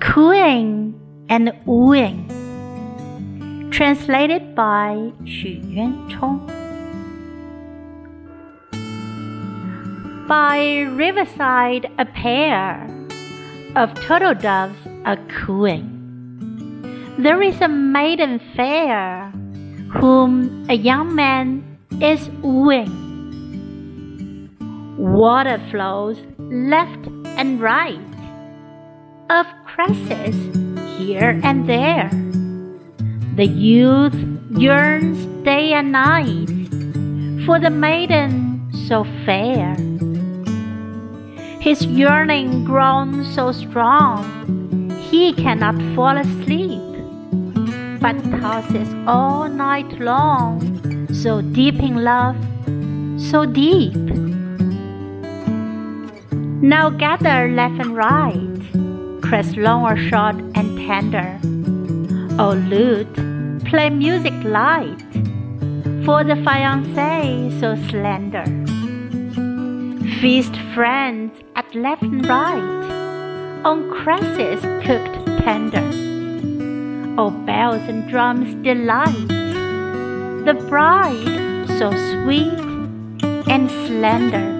Cooing and Wooing Translated by Xu Yuanchong By riverside a pair of turtle doves are cooing. There is a maiden fair whom a young man is wooing. Water flows left and right of cresses here and there. The youth yearns day and night for the maiden so fair. His yearning grown so strong, he cannot fall asleep, but tosses all night long, so deep in love, so deep. Now gather left and right crest long or short and tender. O lute, play music light for the fiancé so slender. Feast friends at left and right on cresses cooked tender. O bells and drums delight the bride so sweet and slender.